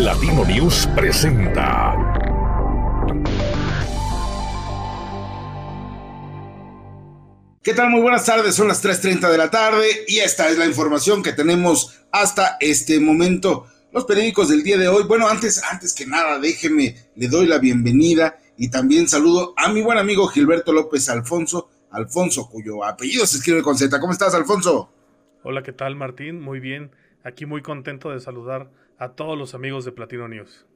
Latino News presenta. ¿Qué tal? Muy buenas tardes, son las 3.30 de la tarde y esta es la información que tenemos hasta este momento. Los periódicos del día de hoy, bueno, antes, antes que nada, déjeme, le doy la bienvenida y también saludo a mi buen amigo Gilberto López Alfonso, Alfonso, cuyo apellido se escribe con Z. ¿Cómo estás, Alfonso? Hola, ¿qué tal, Martín? Muy bien. Aquí muy contento de saludar a todos los amigos de Platino News.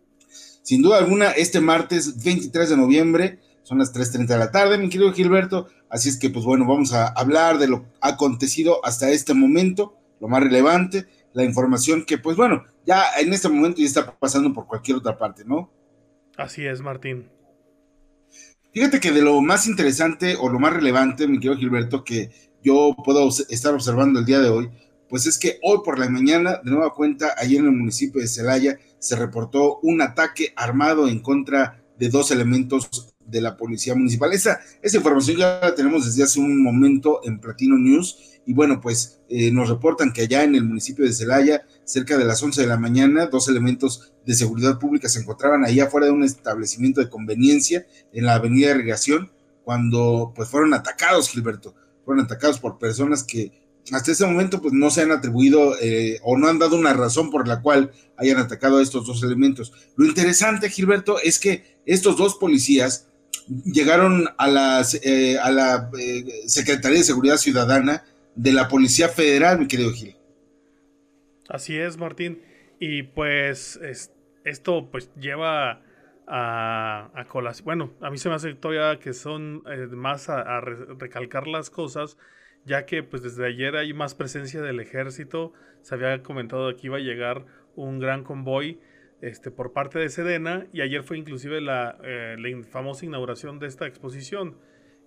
Sin duda alguna, este martes 23 de noviembre, son las 3.30 de la tarde, mi querido Gilberto. Así es que, pues bueno, vamos a hablar de lo acontecido hasta este momento, lo más relevante, la información que, pues bueno, ya en este momento ya está pasando por cualquier otra parte, ¿no? Así es, Martín. Fíjate que de lo más interesante o lo más relevante, mi querido Gilberto, que yo puedo estar observando el día de hoy, pues es que hoy por la mañana, de nueva cuenta, allí en el municipio de Celaya, se reportó un ataque armado en contra de dos elementos de la policía municipal. Esa, esa información ya la tenemos desde hace un momento en Platino News y bueno, pues eh, nos reportan que allá en el municipio de Celaya, cerca de las 11 de la mañana, dos elementos de seguridad pública se encontraban ahí afuera de un establecimiento de conveniencia en la avenida de Irrigación, cuando pues fueron atacados, Gilberto, fueron atacados por personas que hasta ese momento pues no se han atribuido eh, o no han dado una razón por la cual hayan atacado a estos dos elementos. Lo interesante, Gilberto, es que estos dos policías llegaron a, las, eh, a la Secretaría de Seguridad Ciudadana de la Policía Federal, mi querido Gil. Así es, Martín. Y pues esto pues lleva a, a colación. Bueno, a mí se me hace todavía que son eh, más a, recalcar las cosas, ya que pues desde ayer hay más presencia del ejército. Se había comentado que iba a llegar un gran convoy este, por parte de Sedena y ayer fue inclusive la, eh, la famosa inauguración de esta exposición.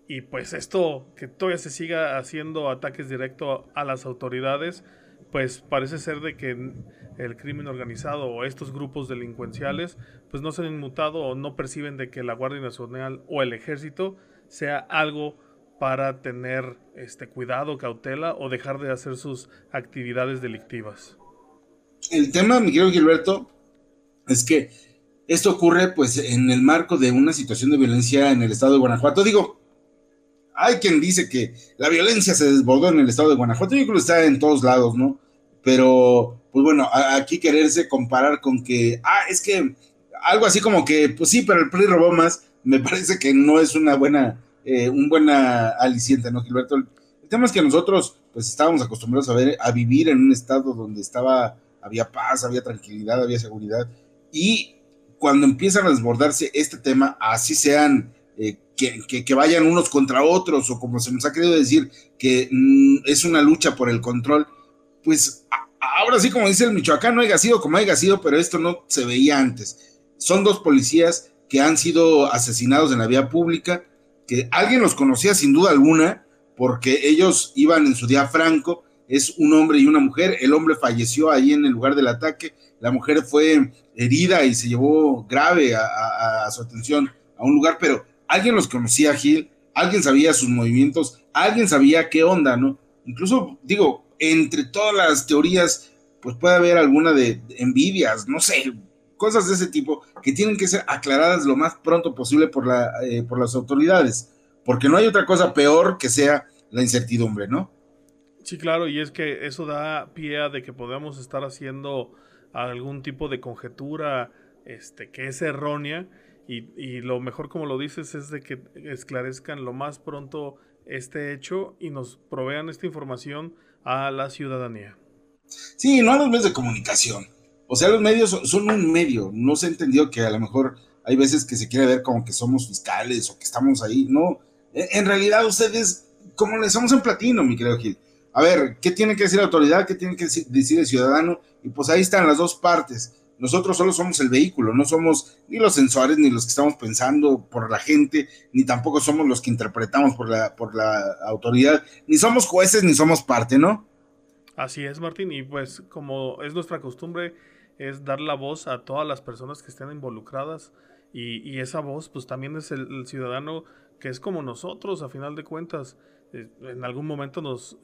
Y pues esto, que todavía se siga haciendo ataques directos a las autoridades, pues parece ser de que el crimen organizado o estos grupos delincuenciales pues no se han inmutado o no perciben de que la Guardia Nacional o el ejército sea algo para tener este cuidado, cautela o dejar de hacer sus actividades delictivas. El tema, Miguel Gilberto, es que esto ocurre pues en el marco de una situación de violencia en el estado de Guanajuato. Digo, hay quien dice que la violencia se desbordó en el estado de Guanajuato, yo creo que está en todos lados, ¿no? Pero, pues bueno, aquí quererse comparar con que, ah, es que algo así como que, pues sí, pero el PRI robó más, me parece que no es una buena, eh, un buena aliciente, ¿no, Gilberto? El, tema es que nosotros, pues estábamos acostumbrados a, ver, a vivir en un estado donde estaba, había paz, había tranquilidad, había seguridad, y cuando empiezan a desbordarse este tema, así sean eh, que, vayan unos contra otros, o como se nos ha querido decir, que mm, es una lucha por el control, pues ahora sí, como dice el Michoacán, no haya sido como haya sido, pero esto no se veía antes. Son dos policías que han sido asesinados en la vía pública, que alguien los conocía sin duda alguna, porque ellos iban en su día franco, es un hombre y una mujer, el hombre falleció ahí en el lugar del ataque, la mujer fue herida y se llevó grave a su atención a un lugar, pero alguien los conocía a Gil, alguien sabía sus movimientos, alguien sabía qué onda, ¿no? Incluso, digo, entre todas las teorías, pues puede haber alguna de envidias, no sé, cosas de ese tipo que tienen que ser aclaradas lo más pronto posible por, la, eh, por las autoridades, porque no hay otra cosa peor que sea la incertidumbre, ¿no? Sí, claro, y es que eso da pie a de que podamos estar haciendo algún tipo de conjetura este, que es errónea y, lo mejor, como lo dices, es de que esclarezcan lo más pronto este hecho y nos provean esta información a la ciudadanía. Sí, no a los medios de comunicación. O sea, los medios son, un medio. No se entendió que a lo mejor hay veces que se quiere ver como que somos fiscales o que estamos ahí. No, en realidad ustedes, como le somos en platino, mi querido Gil. A ver, ¿qué tiene que decir la autoridad? ¿Qué tiene que decir el ciudadano? Y pues ahí están las dos partes. Nosotros solo somos el vehículo, no somos ni los sensores, ni los que estamos pensando por la gente, ni tampoco somos los que interpretamos por la, por la autoridad, ni somos jueces, ni somos parte, ¿no? Así es, Martín, y pues como es nuestra costumbre, es dar la voz a todas las personas que estén involucradas, y, esa voz pues también es el, ciudadano que es como nosotros, a final de cuentas. Eh, en algún momento nos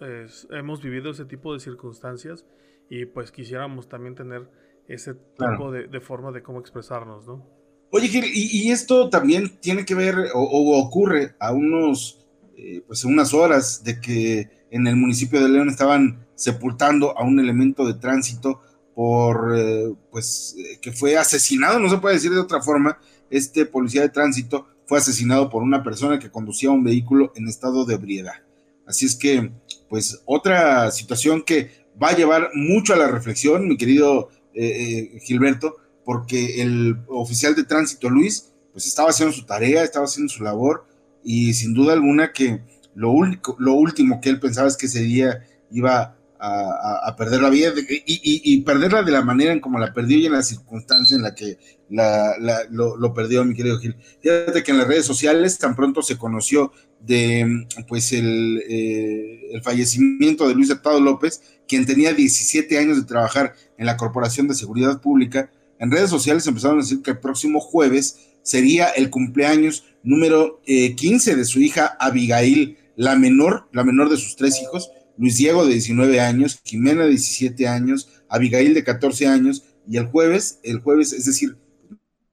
hemos vivido ese tipo de circunstancias y pues quisiéramos también tener ese tipo de, forma de cómo expresarnos, ¿no? Oye, y, esto también tiene que ver o, ocurre a unos, eh, pues unas horas de que en el municipio de León estaban sepultando a un elemento de tránsito por, eh, pues, eh, que fue asesinado, no se puede decir de otra forma, este policía de tránsito fue asesinado por una persona que conducía un vehículo en estado de ebriedad. Así es que, pues, otra situación que va a llevar mucho a la reflexión, mi querido eh, Gilberto, porque el oficial de tránsito Luis, pues estaba haciendo su tarea, estaba haciendo su labor, y sin duda alguna que lo, único, lo último que él pensaba es que ese día iba a, perder la vida y, perderla de la manera en como la perdió y en la circunstancia en la que lo, perdió, mi querido Gil. Fíjate que en las redes sociales tan pronto se conoció de pues el, eh, el fallecimiento de Luis Hurtado López, quien tenía 17 años de trabajar en la Corporación de Seguridad Pública. En redes sociales empezaron a decir que el próximo jueves sería el cumpleaños número 15 eh, de su hija Abigail, la menor, la menor de sus tres hijos, Luis Diego de 19 años, Jimena de 17 años, Abigail de 14 años, y el jueves, el jueves, es decir,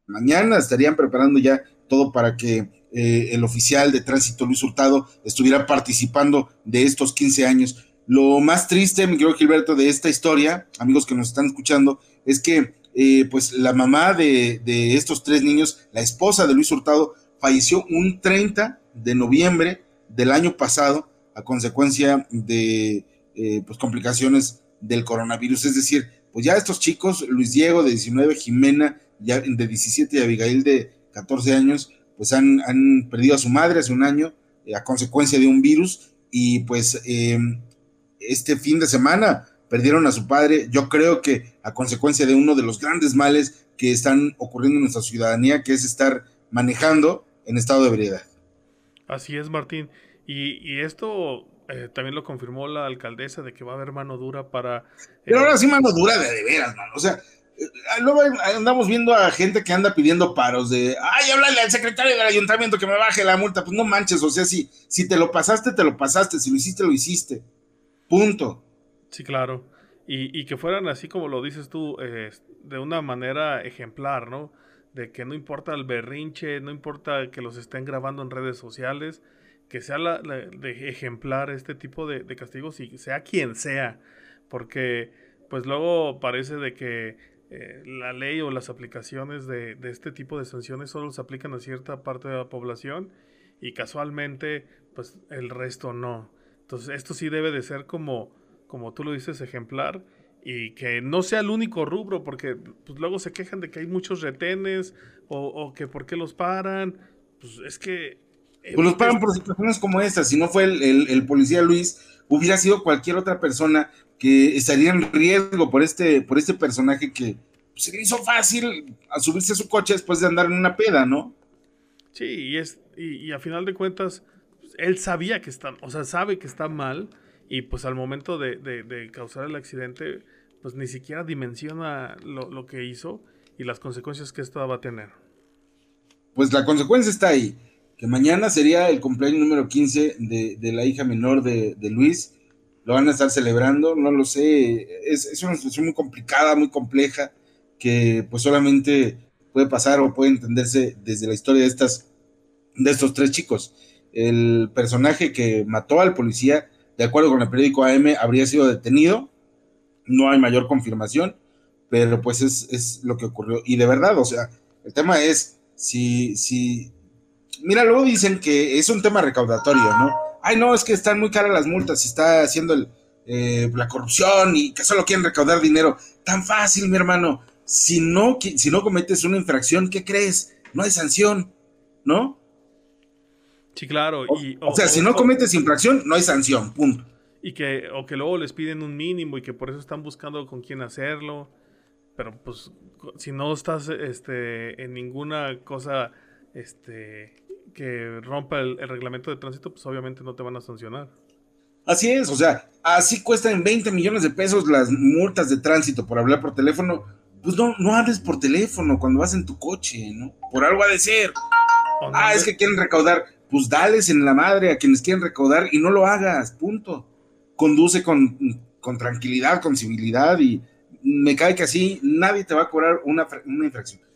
mañana estarían preparando ya todo para que eh, el oficial de tránsito Luis Hurtado estuviera participando de estos 15 años. Lo más triste, mi querido Gilberto, de esta historia, amigos que nos están escuchando, es que eh, pues la mamá de, de estos tres niños, la esposa de Luis Hurtado, falleció un 30 de noviembre del año pasado a consecuencia de eh, pues, complicaciones del coronavirus. Es decir, pues ya estos chicos, Luis Diego de 19, Jimena ya de 17 y Abigail de 14 años, pues han, perdido a su madre hace un año eh, a consecuencia de un virus y pues em, este fin de semana perdieron a su padre, yo creo que a consecuencia de uno de los grandes males que están ocurriendo en nuestra ciudadanía, que es estar manejando en estado de ebriedad. Así es, Martín. Y, esto eh, también lo confirmó la alcaldesa de que va a haber mano dura para... Pero ahora sí mano dura de, de veras, mano. O sea, eh, luego andamos viendo a gente que anda pidiendo paros de, ay, háblale al secretario del ayuntamiento que me baje la multa. Pues no manches, o sea, si, si te lo pasaste, te lo pasaste, si lo hiciste, lo hiciste. Punto. Sí, claro. Y, y que fueran así como lo dices tú, eh, de una manera ejemplar, ¿no? De que no importa el berrinche, no importa que los estén grabando en redes sociales, que sea la, de ejemplar este tipo de, castigos y sea quien sea, porque pues luego parece de que eh, la ley o las aplicaciones de, este tipo de sanciones solo se aplican a cierta parte de la población y casualmente pues el resto no. Entonces esto sí debe de ser como, como tú lo dices, ejemplar y que no sea el único rubro, porque pues, luego se quejan de que hay muchos retenes o, o que por qué los paran. Pues es que pues los pagan por situaciones como esta. Si no fue el, policía Luis, hubiera sido cualquier otra persona que estaría en riesgo por este, por este personaje que se le hizo fácil a subirse a su coche después de andar en una peda, ¿no? Sí, y, es, y, a final de cuentas, él sabía que está, o sea, sabe que está mal, y pues al momento de, causar el accidente, pues ni siquiera dimensiona lo, lo que hizo y las consecuencias que esto va a tener. Pues la consecuencia está ahí que mañana sería el cumpleaños número 15 de, la hija menor de, Luis. Lo van a estar celebrando, no lo sé. Es, una situación muy complicada, muy compleja, que pues solamente puede pasar o puede entenderse desde la historia de, estas, de estos tres chicos. El personaje que mató al policía, de acuerdo con el periódico AM, habría sido detenido. No hay mayor confirmación, pero pues es, es lo que ocurrió. Y de verdad, o sea, el tema es si, si, mira, luego dicen que es un tema recaudatorio, ¿no? Ay, no, es que están muy caras las multas y está haciendo el, eh, la corrupción y que solo quieren recaudar dinero. Tan fácil, mi hermano. Si no, si no cometes una infracción, ¿qué crees? No hay sanción, ¿no? Sí, claro. O, sea, si no cometes infracción, no hay sanción, punto. Y que, o que luego les piden un mínimo y que por eso están buscando con quién hacerlo. Pero pues, si no estás este, en ninguna cosa este, que rompa el, reglamento de tránsito, pues obviamente no te van a sancionar. Así es, o sea, así cuestan 20 millones de pesos las multas de tránsito por hablar por teléfono. Pues no, no hables por teléfono cuando vas en tu coche, ¿no? Por algo ha de ser. ah, es que quieren recaudar. Pues dales en la madre a quienes quieren recaudar y no lo hagas, punto. Conduce con, con tranquilidad, con civilidad y me cae que así nadie te va a cobrar una, una infracción.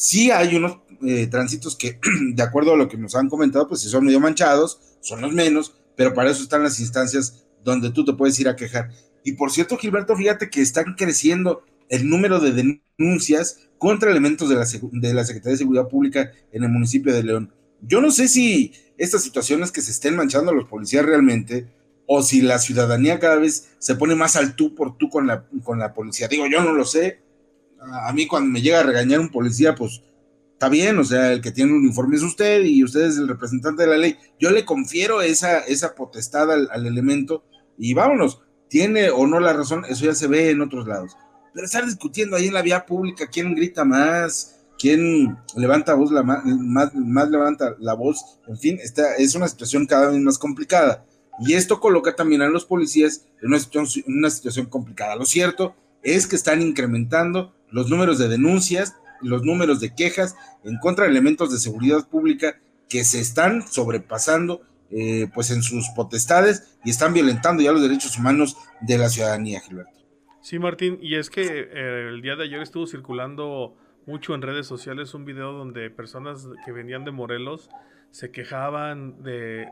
Sí hay unos eh, tránsitos que, de acuerdo a lo que nos han comentado, pues si son medio manchados, son los menos, pero para eso están las instancias donde tú te puedes ir a quejar. Y por cierto, Gilberto, fíjate que están creciendo el número de denuncias contra elementos de la, de la Secretaría de Seguridad Pública en el municipio de León. Yo no sé si estas situaciones que se estén manchando a los policías realmente, o si la ciudadanía cada vez se pone más al tú por tú con la, con la policía. Digo, yo no lo sé. A mí cuando me llega a regañar un policía, pues está bien, o sea, el que tiene un uniforme es usted y usted es el representante de la ley. Yo le confiero esa, esa potestad al, elemento y vámonos. Tiene o no la razón, eso ya se ve en otros lados. Pero estar discutiendo ahí en la vía pública, quién grita más, quién levanta voz la más, más, levanta la voz, en fin, esta es una situación cada vez más complicada. Y esto coloca también a los policías en una situación, una situación complicada. Lo cierto es que están incrementando los números de denuncias, los números de quejas en contra de elementos de seguridad pública que se están sobrepasando eh, pues en sus potestades y están violentando ya los derechos humanos de la ciudadanía, Gilberto. Sí, Martín, y es que eh, el día de ayer estuvo circulando mucho en redes sociales un video donde personas que venían de Morelos se quejaban de,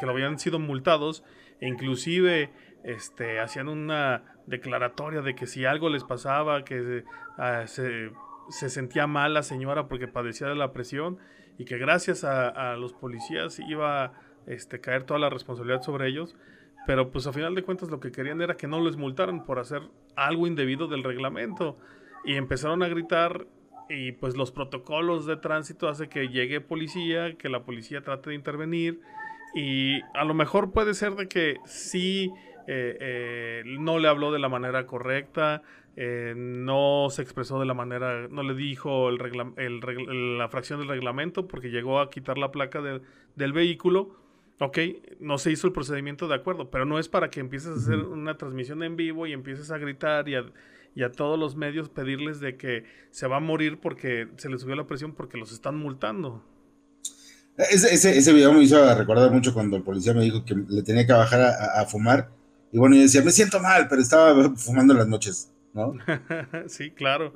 que lo habían sido multados e inclusive este, hacían una declaratoria de que si algo les pasaba, que ah, se, sentía mal la señora porque padecía de la presión y que gracias a, los policías iba a este, caer toda la responsabilidad sobre ellos pero pues a final de cuentas lo que querían era que no les multaran por hacer algo indebido del reglamento. Y empezaron a gritar y pues los protocolos de tránsito hace que llegue policía, que la policía trate de intervenir y a lo mejor puede ser de que sí eh, eh, no le habló de la manera correcta, eh, no se expresó de la manera, no le dijo el la fracción del reglamento porque llegó a quitar la placa del vehículo ok, no se hizo el procedimiento de acuerdo, pero no es para que empieces a hacer una transmisión en vivo y empieces a gritar y a, todos los medios pedirles de que se va a morir porque se le subió la presión porque los están multando. Ese, ese, video me hizo recordar mucho cuando el policía me dijo que le tenía que bajar a, fumar. Y bueno, yo decía, me siento mal, pero estaba fumando las noches, ¿no? sí, claro.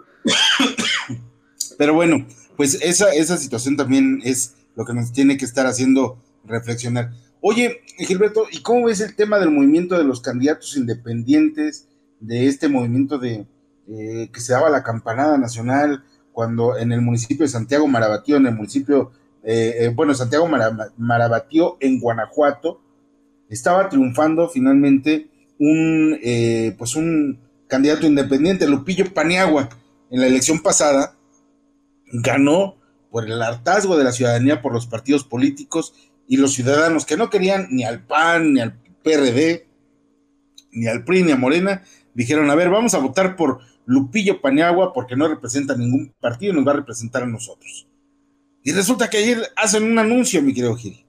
pero bueno, pues esa, esa situación también es lo que nos tiene que estar haciendo reflexionar. Oye, Gilberto, ¿y cómo ves el tema del movimiento de los candidatos independientes, de este movimiento de eh, que se daba la campanada nacional cuando en el municipio de Santiago Marabatío, en el municipio, eh, eh, bueno, Santiago Marabatío en Guanajuato, estaba triunfando finalmente un, pues un candidato independiente, Lupillo Paniagua, en la elección pasada, ganó por el hartazgo de la ciudadanía por los partidos políticos y los ciudadanos que no querían ni al PAN, ni al PRD, ni al PRI, ni a Morena, dijeron, a ver, vamos a votar por Lupillo Paniagua porque no representa ningún partido y nos va a representar a nosotros. Y resulta que ayer hacen un anuncio, mi querido Gil.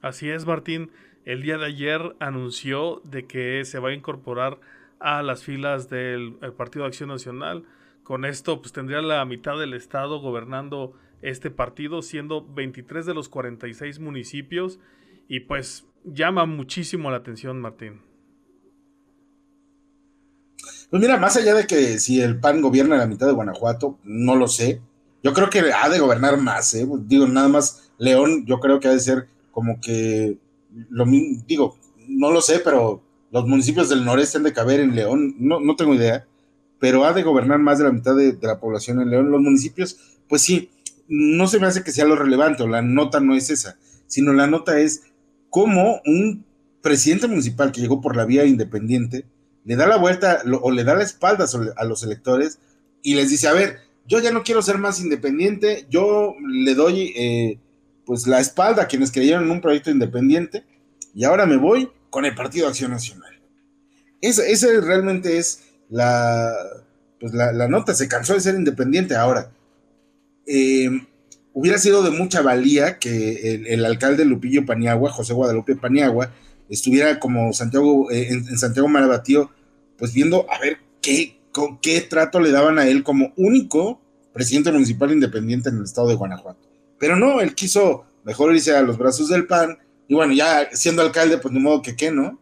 Así es, Martín. El día de ayer anunció de que se va a incorporar a las filas del Partido de Acción Nacional. Con esto, pues tendría la mitad del Estado gobernando este partido, siendo 23 de los 46 municipios. Y pues llama muchísimo la atención, Martín. Pues mira, más allá de que si el PAN gobierna la mitad de Guanajuato, no lo sé. Yo creo que ha de gobernar más, ¿eh? Digo, nada más León, yo creo que ha de ser como que lo digo, no lo sé, pero los municipios del noreste han de caber en León, no, no tengo idea, pero ha de gobernar más de la mitad de, la población en León. Los municipios, pues sí, no se me hace que sea lo relevante, o la nota no es esa, sino la nota es cómo un presidente municipal que llegó por la vía independiente le da la vuelta o le da la espalda a los electores y les dice, a ver, yo ya no quiero ser más independiente, yo le doy eh, pues la espalda a quienes creyeron en un proyecto independiente y ahora me voy con el Partido Acción Nacional. Esa, realmente es la, pues la, la nota, se cansó de ser independiente ahora eh, hubiera sido de mucha valía que el, alcalde Lupillo Paniagua, José Guadalupe Paniagua, estuviera como Santiago, eh, en, Santiago Marabatío, pues viendo a ver qué, con qué trato le daban a él como único presidente municipal independiente en el estado de Guanajuato. Pero no, él quiso mejor irse a los brazos del PAN, y bueno, ya siendo alcalde, pues de modo que qué, ¿no?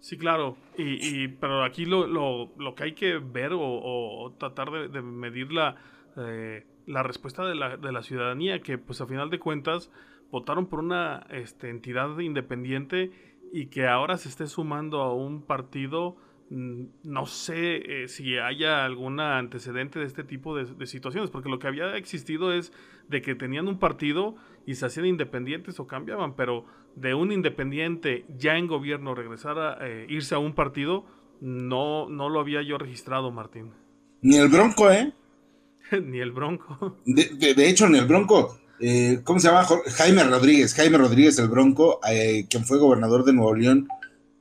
Sí, claro. Y, pero aquí lo, lo, lo, que hay que ver o, tratar de, medir la, eh, la respuesta de la, de la, ciudadanía, que pues a final de cuentas votaron por una este, entidad independiente y que ahora se esté sumando a un partido no sé eh, si haya algún antecedente de este tipo de, situaciones, porque lo que había existido es de que tenían un partido y se hacían independientes o cambiaban, pero de un independiente ya en gobierno regresar a eh, irse a un partido, no, no lo había yo registrado, Martín. Ni el Bronco, ¿eh? ni el Bronco. De, hecho, ni el Bronco. Eh, ¿Cómo se llama? Jaime Rodríguez, Jaime Rodríguez el Bronco, quien fue gobernador de Nuevo León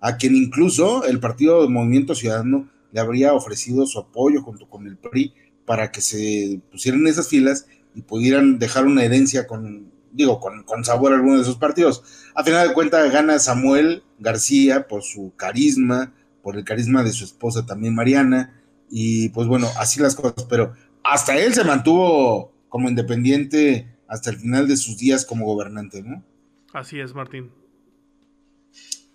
a quien incluso el Partido Movimiento Ciudadano le habría ofrecido su apoyo junto con el PRI para que se pusieran en esas filas y pudieran dejar una herencia con, digo, con, sabor a alguno de esos partidos. A final de cuentas gana Samuel García por su carisma, por el carisma de su esposa también Mariana, y pues bueno, así las cosas, pero hasta él se mantuvo como independiente hasta el final de sus días como gobernante, ¿no? Así es, Martín.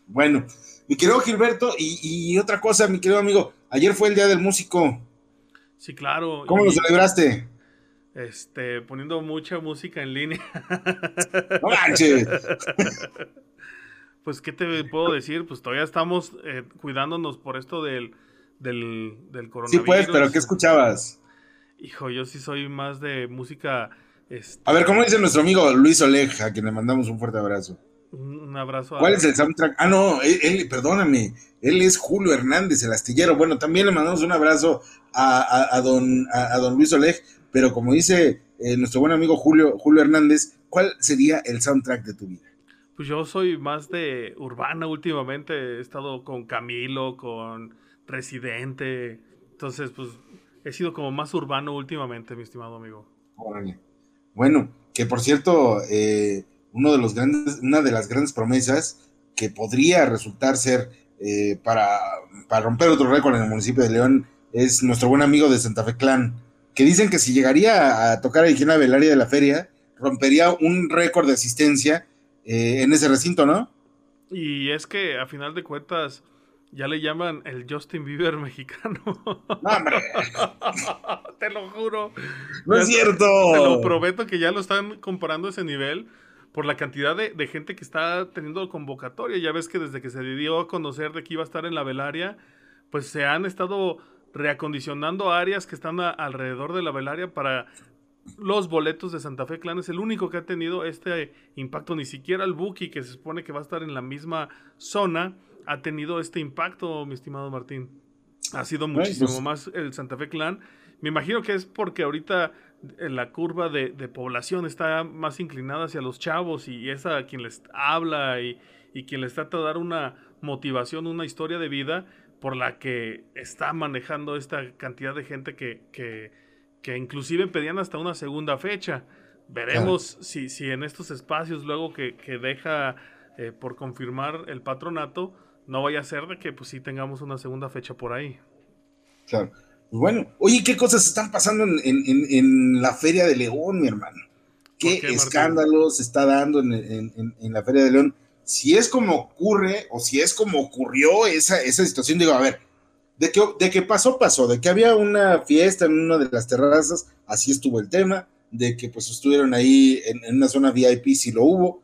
Bueno, mi querido Gilberto, y, otra cosa, mi querido amigo, ayer fue el Día del Músico. Sí, claro. ¿Cómo lo celebraste? Este, poniendo mucha música en línea. No manches. Pues, ¿qué te puedo decir? Pues todavía estamos eh, cuidándonos por esto del, del, del, coronavirus. Sí, pues, pero ¿qué escuchabas? Hijo, yo sí soy más de música. Este... A ver, ¿cómo dice nuestro amigo Luis Oleg, a quien le mandamos un fuerte abrazo? Un abrazo. ¿Cuál es el soundtrack? Ah, no, él, perdóname, él es Julio Hernández, el astillero. Bueno, también le mandamos un abrazo a, don, a, don Luis Oleg, pero como dice eh, nuestro buen amigo Julio, Julio Hernández, ¿cuál sería el soundtrack de tu vida? Pues yo soy más de urbana últimamente, he estado con Camilo, con Residente, entonces pues he sido como más urbano últimamente, mi estimado amigo. Bueno, que por cierto, eh, uno de los grandes, una de las grandes promesas que podría resultar ser eh, para, para, romper otro récord en el municipio de León es nuestro buen amigo de Santa Fe Clan, que dicen que si llegaría a tocar a del área de la feria, rompería un récord de asistencia eh, en ese recinto, ¿no? Y es que a final de cuentas ya le llaman el Justin Bieber mexicano. No, hombre. te lo juro. No es cierto. Te lo prometo que ya lo están comparando a ese nivel por la cantidad de, gente que está teniendo convocatoria. Ya ves que desde que se dio a conocer de que iba a estar en la velaria, pues se han estado reacondicionando áreas que están alrededor de la velaria para los boletos de Santa Fe Clan. Es el único que ha tenido este impacto. Ni siquiera el Buki, que se supone que va a estar en la misma zona, ha tenido este impacto, mi estimado Martín. Ha sido muchísimo pues más el Santa Fe Clan. Me imagino que es porque ahorita la curva de, población está más inclinada hacia los chavos y es a quien les habla y, quien les trata de dar una motivación, una historia de vida por la que está manejando esta cantidad de gente que, que, inclusive pedían hasta una segunda fecha. Veremos si, si en estos espacios luego que, deja eh, por confirmar el patronato, no vaya a ser de que pues sí tengamos una segunda fecha por ahí. Claro. Pues bueno, oye, ¿qué cosas están pasando en, la Feria de León, mi hermano? ¿Qué, escándalos se está dando en, la Feria de León? Si es como ocurre o si es como ocurrió esa, esa situación, digo, a ver, de que, de que pasó, pasó, de que había una fiesta en una de las terrazas, así estuvo el tema, de que pues estuvieron ahí en, una zona VIP, si lo hubo,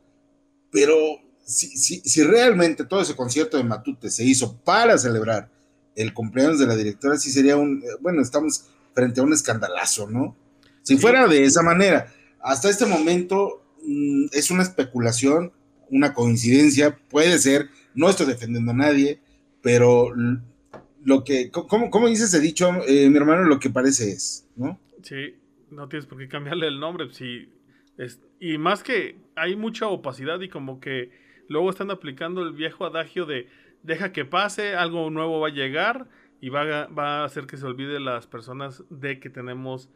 pero si, si, si realmente todo ese concierto de Matute se hizo para celebrar el cumpleaños de la directora sí sería un, eh, bueno, estamos frente a un escandalazo, ¿no? Si fuera de esa manera, hasta este momento mm, es una especulación, una coincidencia, puede ser, no estoy defendiendo a nadie, pero lo que, ¿cómo, cómo dices he dicho, eh, mi hermano? Lo que parece es, ¿no? Sí, no tienes por qué cambiarle el nombre, sí, es, y más que hay mucha opacidad y como que luego están aplicando el viejo adagio de deja que pase, algo nuevo va a llegar y va a, hacer que se olvide las personas de que tenemos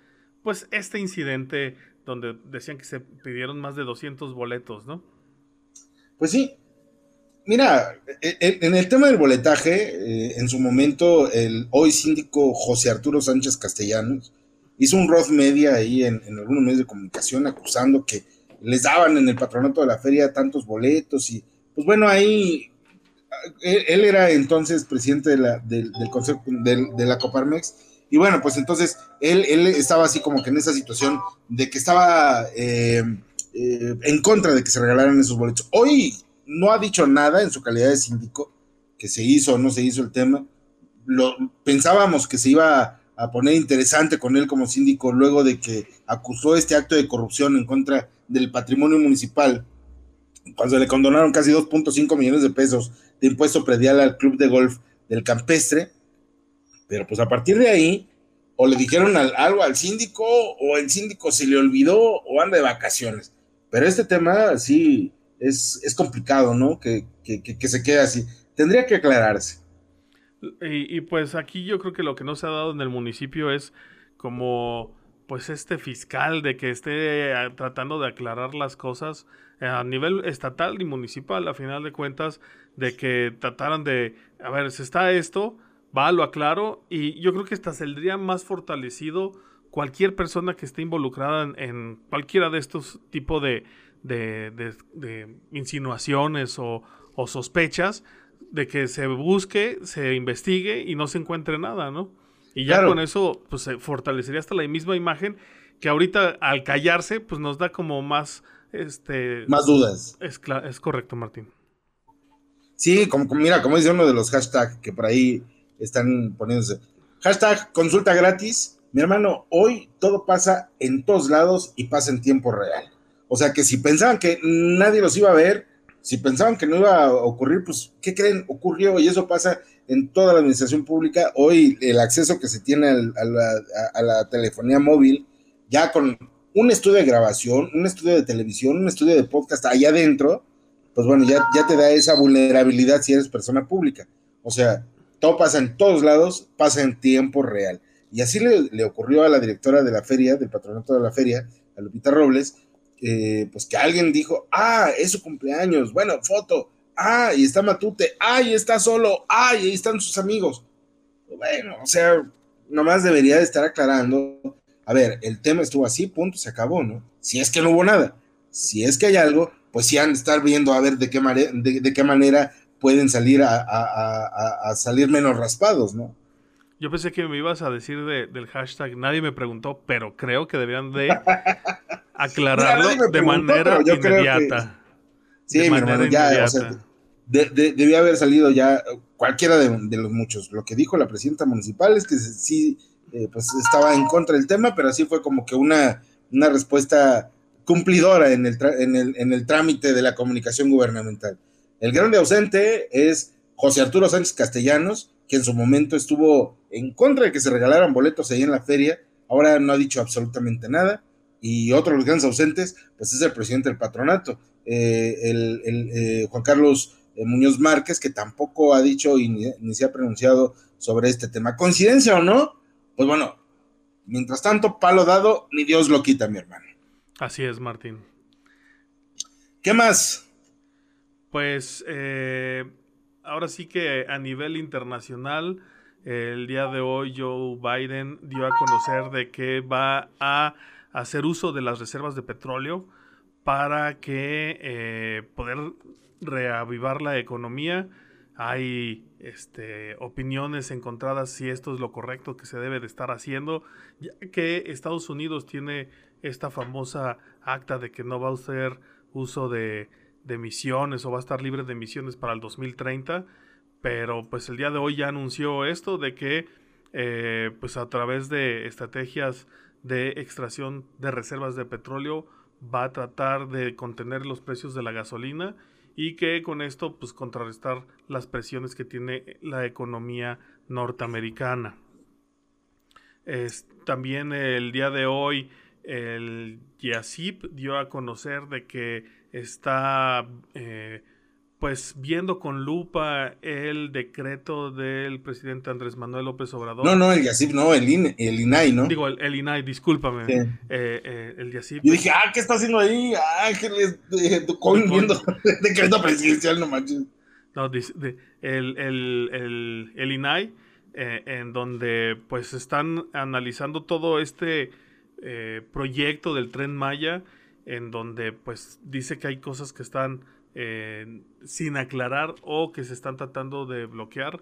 pues este incidente donde decían que se pidieron más de 200 boletos, ¿no? Pues sí. Mira, e, e, en el tema del boletaje, eh, en su momento el hoy síndico José Arturo Sánchez Castellanos hizo un road media ahí en algunos medios de comunicación acusando que les daban en el patronato de la feria tantos boletos y pues bueno, ahí él, era entonces presidente de la, del, Consejo de, la Coparmex. Y bueno, pues entonces él, él, estaba así como que en esa situación de que estaba eh, eh, en contra de que se regalaran esos boletos. Hoy no ha dicho nada en su calidad de síndico, que se hizo o no se hizo el tema. Lo, pensábamos que se iba a poner interesante con él como síndico luego de que acusó este acto de corrupción en contra del patrimonio municipal, cuando le condonaron casi 2.5 millones de pesos de impuesto predial al club de golf del campestre, pero pues a partir de ahí, o le dijeron algo al síndico, o el síndico se le olvidó, o anda de vacaciones. Pero este tema sí es, es complicado, ¿no? Que, que, se quede así. Tendría que aclararse. Y, y, pues aquí yo creo que lo que no se ha dado en el municipio es como pues este fiscal de que esté eh, tratando de aclarar las cosas a nivel estatal y municipal, a final de cuentas, de que trataran de, a ver, si está esto, va, lo aclaro, y yo creo que hasta saldría más fortalecido cualquier persona que esté involucrada en, cualquiera de estos tipos de, de, insinuaciones o, o sospechas, de que se busque, se investigue y no se encuentre nada, ¿no? Y ya con eso, pues se fortalecería hasta la misma imagen que ahorita al callarse, pues nos da como más, este... Más dudas. Es, es correcto, Martín. Sí, como, mira, como dice uno de los hashtags que por ahí están poniéndose. Hashtag consulta gratis. Mi hermano, hoy todo pasa en todos lados y pasa en tiempo real. O sea que si pensaban que nadie los iba a ver, si pensaban que no iba a ocurrir, pues, ¿qué creen? Ocurrió y eso pasa en toda la administración pública. Hoy el acceso que se tiene a, la, telefonía móvil, ya con un estudio de grabación, un estudio de televisión, un estudio de podcast allá adentro, pues bueno, ya, ya te da esa vulnerabilidad si eres persona pública. O sea, todo pasa en todos lados, pasa en tiempo real. Y así le, ocurrió a la directora de la feria, del patronato de la feria, a Lupita Robles, pues que alguien dijo, ah, es su cumpleaños, bueno, foto, ah, y está Matute, ah, y está solo, ah, y ahí están sus amigos. Bueno, o sea, nomás debería de estar aclarando, a ver, el tema estuvo así, punto, se acabó, ¿no? Si es que no hubo nada, si es que hay algo, pues sí han de estar viendo a ver de qué, de, qué manera pueden salir a, salir menos raspados, ¿no? Yo pensé que me ibas a decir del hashtag, nadie me preguntó, pero creo que deberían de aclararlo de manera inmediata. Sí, mi hermano, ya, o sea, debía haber salido ya cualquiera de, los muchos. Lo que dijo la presidenta municipal es que sí, eh, pues estaba en contra del tema, pero así fue como que una, una respuesta cumplidora en el, en, el, en el trámite de la comunicación gubernamental. El grande ausente es José Arturo Sánchez Castellanos, que en su momento estuvo en contra de que se regalaran boletos ahí en la feria, ahora no ha dicho absolutamente nada. Y otro de los grandes ausentes, pues es el presidente del patronato, eh, el, eh, Juan Carlos eh, Muñoz Márquez, que tampoco ha dicho y ni, se ha pronunciado sobre este tema. ¿Coincidencia o no? Pues bueno, mientras tanto, palo dado, ni Dios lo quita, mi hermano. Así es, Martín. ¿Qué más? Pues ahora sí que a nivel internacional, el día de hoy Joe Biden dio a conocer de que va a hacer uso de las reservas de petróleo para que eh, poder reavivar la economía. Hay este, opiniones encontradas si esto es lo correcto que se debe de estar haciendo, ya que Estados Unidos tiene esta famosa acta de que no va a hacer uso de, emisiones o va a estar libre de emisiones para el 2030, pero pues el día de hoy ya anunció esto de que eh, pues a través de estrategias de extracción de reservas de petróleo va a tratar de contener los precios de la gasolina y que con esto pues contrarrestar las presiones que tiene la economía norteamericana. también el día de hoy el YASIP dio a conocer de que está eh, pues viendo con lupa el decreto del presidente Andrés Manuel López Obrador. No, no, el YACIP, no, el, INAI, ¿no? Digo, el, INAI, discúlpame. Eh, eh, el YACIP. Yo dije, ah, ¿qué está haciendo ahí? Ah, que le eh, viendo decreto presidencial, no manches. No, el, el, el, INAI, en donde pues están analizando todo este proyecto del Tren Maya, en donde pues dice que hay cosas que están eh, sin aclarar o que se están tratando de bloquear,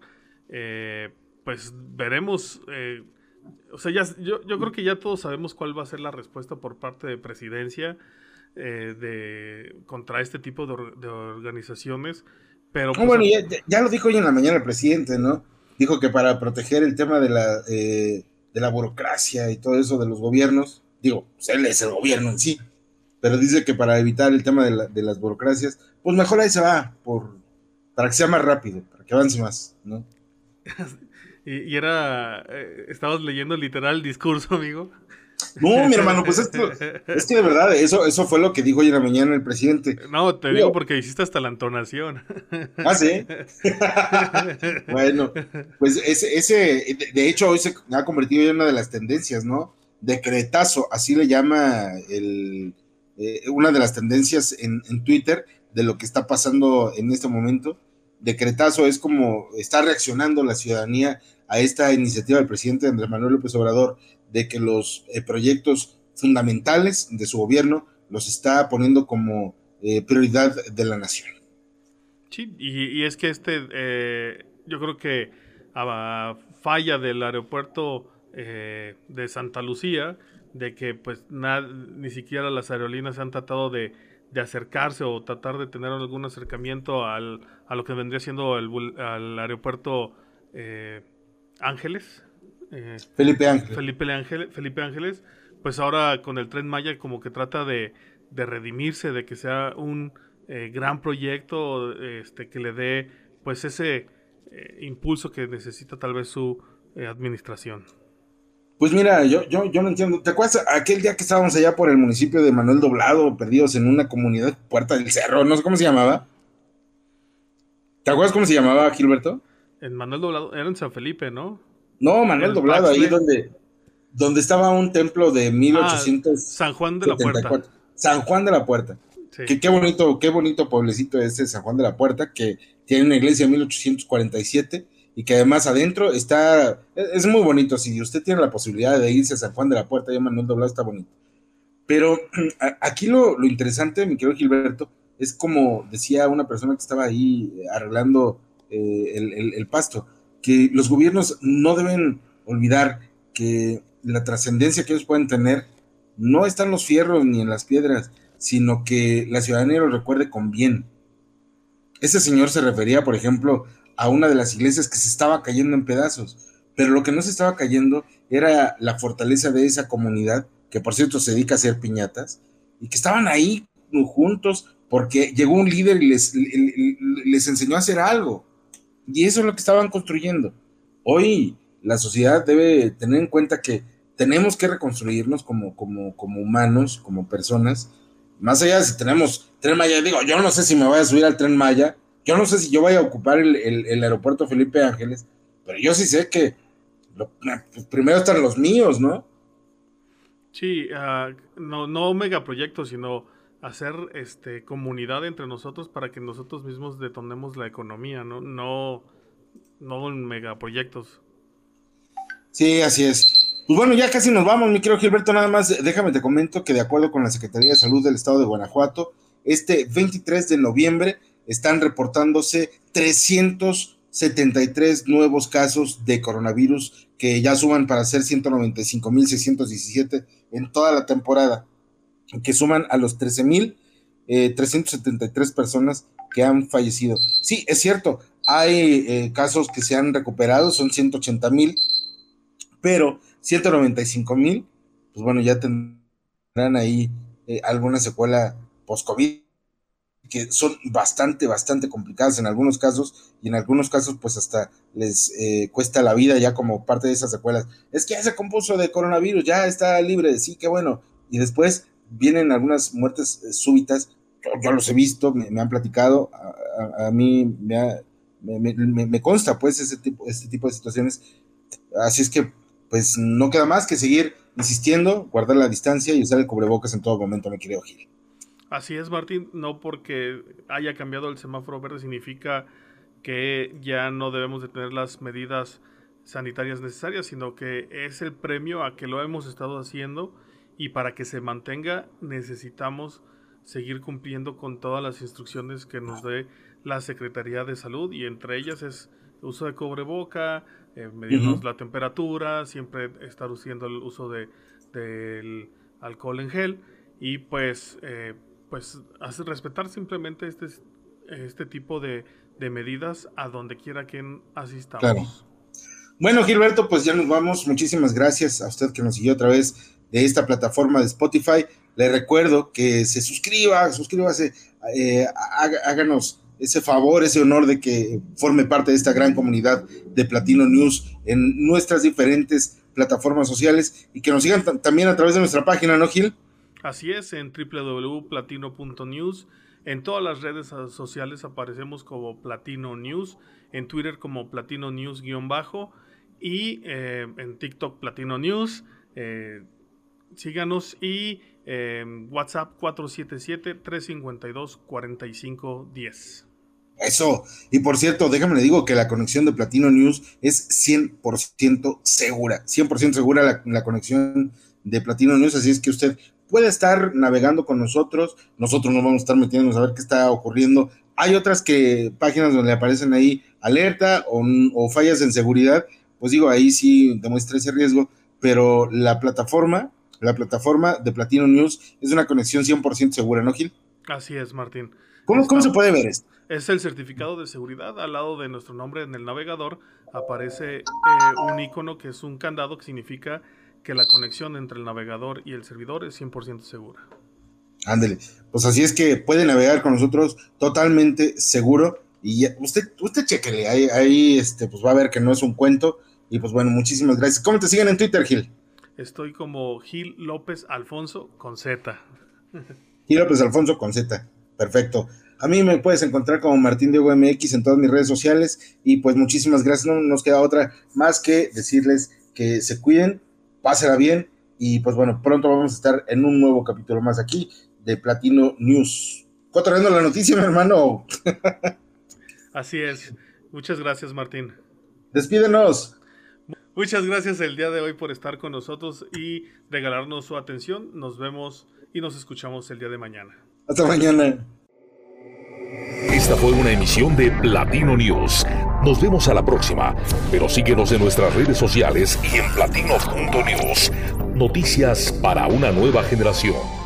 eh, pues veremos. Eh, o sea, ya, yo, yo, creo que ya todos sabemos cuál va a ser la respuesta por parte de presidencia de, contra este tipo de, organizaciones. Pero pues, bueno, ya, lo dijo hoy en la mañana el presidente, ¿no? Dijo que para proteger el tema de la, de la burocracia y todo eso de los gobiernos, digo, pues él es el gobierno en sí, pero dice que para evitar el tema de, de las burocracias, pues mejor ahí se va, por, para que sea más rápido, para que avance más, ¿no? y, era, eh, estabas leyendo literal el discurso, amigo. No, mi hermano, pues es que, es que de verdad, eso, eso fue lo que dijo hoy en la mañana el presidente. No, te digo porque hiciste hasta la entonación. Ah, sí. bueno, pues ese, ese, de hecho, hoy se ha convertido en una de las tendencias, ¿no? Decretazo, así le llama el, eh, una de las tendencias en, Twitter de lo que está pasando en este momento. Decretazo es como está reaccionando la ciudadanía a esta iniciativa del presidente Andrés Manuel López Obrador de que los eh, proyectos fundamentales de su gobierno los está poniendo como eh, prioridad de la nación. Sí, y, es que este, yo creo que a falla del aeropuerto de Santa Lucía, de que pues ni siquiera las aerolíneas han tratado de, de, acercarse o tratar de tener algún acercamiento al, a lo que vendría siendo el al aeropuerto Ángeles, eh, Felipe Ángeles. Felipe, Felipe Ángeles, pues ahora con el tren Maya como que trata de, redimirse, de que sea un eh, gran proyecto este, que le dé pues ese eh, impulso que necesita tal vez su administración. Pues mira, yo, yo, yo no entiendo. ¿Te acuerdas aquel día que estábamos allá por el municipio de Manuel Doblado, perdidos en una comunidad Puerta del Cerro? No sé cómo se llamaba. ¿Te acuerdas cómo se llamaba, Gilberto? En Manuel Doblado, era en San Felipe, ¿no? No, Manuel Doblado, ahí donde, donde estaba un templo de 1800. Ah, San Juan de la Puerta. San Juan de la Puerta. Que qué bonito, qué bonito pueblecito ese San Juan de la Puerta, que tiene una iglesia de 1847 y que además adentro está, es muy bonito. Si usted tiene la posibilidad de irse a San Juan de la Puerta, ya Manuel Doblado está bonito. Pero aquí lo, interesante, mi querido Gilberto, es como decía una persona que estaba ahí arreglando eh, el pasto que los gobiernos no deben olvidar que la trascendencia que ellos pueden tener no está en los fierros ni en las piedras, sino que la ciudadanía lo recuerde con bien. Ese señor se refería, por ejemplo, a una de las iglesias que se estaba cayendo en pedazos, pero lo que no se estaba cayendo era la fortaleza de esa comunidad, que por cierto se dedica a hacer piñatas, y que estaban ahí juntos porque llegó un líder y les, les enseñó a hacer algo. Y eso es lo que estaban construyendo. Hoy la sociedad debe tener en cuenta que tenemos que reconstruirnos como, como, como humanos, como personas. Más allá de si tenemos tren Maya, digo, yo no sé si me voy a subir al tren Maya, yo no sé si yo voy a ocupar el, aeropuerto Felipe Ángeles, pero yo sí sé que pues, primero están los míos, ¿no? Sí, uh, no, no megaproyectos, sino hacer este comunidad entre nosotros para que nosotros mismos detonemos la economía, ¿no? No, no en megaproyectos. Sí, así es. Pues bueno, ya casi nos vamos, mi querido Gilberto, nada más déjame te comento que de acuerdo con la Secretaría de Salud del Estado de Guanajuato, este 23 de noviembre están reportándose 373 nuevos casos de coronavirus que ya suman para ser 195.617 en toda la temporada que suman a los 13.373 eh, personas que han fallecido. Sí, es cierto, hay eh, casos que se han recuperado, son 180.000, pero 195.000, pues bueno, ya tendrán ahí eh, alguna secuela post-COVID que son bastante, bastante complicadas en algunos casos y en algunos casos pues hasta les cuesta la vida ya como parte de esas secuelas. Es que ya se compuso de coronavirus, ya está libre, sí, qué bueno. Y después vienen algunas muertes eh, súbitas, yo, los he visto, me, han platicado, a, mí me, me, consta pues ese tipo, este tipo de situaciones, así es que pues no queda más que seguir insistiendo, guardar la distancia y usar el cubrebocas en todo momento, me quiero Gil. Así es, Martín, no porque haya cambiado el semáforo verde significa que ya no debemos de tener las medidas sanitarias necesarias, sino que es el premio a que lo hemos estado haciendo y para que se mantenga necesitamos seguir cumpliendo con todas las instrucciones que nos dé la Secretaría de Salud y entre ellas es uso de cobreboca, eh, medirnos la temperatura, siempre estar usando el uso de, del alcohol en gel y pues, eh, pues respetar simplemente este, este tipo de, de medidas a donde quiera que asistamos. Claro. Bueno, Gilberto, pues ya nos vamos. Muchísimas gracias a usted que nos siguió a través de esta plataforma de Spotify. Le recuerdo que se suscriba, suscríbase, eh, háganos ese favor, ese honor de que forme parte de esta gran comunidad de Platino News en nuestras diferentes plataformas sociales y que nos sigan también a través de nuestra página, ¿no, Gil? Así es, en www.platino.news. En todas las redes sociales aparecemos como Platino News, en Twitter como Platino News-bajo y eh, en TikTok Platino News. Eh, síganos y eh, WhatsApp 477-352-4510. Eso. Y por cierto, déjame le digo que la conexión de Platino News es 100% segura. 100% segura la, la, conexión de Platino News. Así es que usted puede estar navegando con nosotros. Nosotros nos vamos a estar metiendo a ver qué está ocurriendo. Hay otras que páginas donde aparecen ahí alerta o, o fallas en seguridad. Pues digo, ahí sí demuestra ese riesgo. Pero la plataforma, la plataforma de Platino News es una conexión 100% segura, ¿no, Gil? Así es, Martín. ¿Cómo, ¿Cómo, se puede ver esto? Es el certificado de seguridad. Al lado de nuestro nombre en el navegador aparece eh, un icono que es un candado que significa que la conexión entre el navegador y el servidor es 100% segura. Ándele. Pues así es que puede navegar con nosotros totalmente seguro. Y usted, usted chequele, ahí, ahí este, pues va a ver que no es un cuento. Y pues bueno, muchísimas gracias. ¿Cómo te siguen en Twitter, Gil? Estoy como Gil López Alfonso con Z. Gil López Alfonso con Z. Perfecto. A mí me puedes encontrar como Martín Diego MX en todas mis redes sociales. Y pues muchísimas gracias. No nos queda otra más que decirles que se cuiden, pásela bien. Y pues bueno, pronto vamos a estar en un nuevo capítulo más aquí de Platino News. Cotorreando la noticia, mi hermano. Así es. Muchas gracias, Martín. Despídenos. Muchas gracias el día de hoy por estar con nosotros y regalarnos su atención. Nos vemos y nos escuchamos el día de mañana. Hasta mañana. Esta fue una emisión de Platino News. Nos vemos a la próxima, pero síguenos en nuestras redes sociales y en platino.news. Noticias para una nueva generación.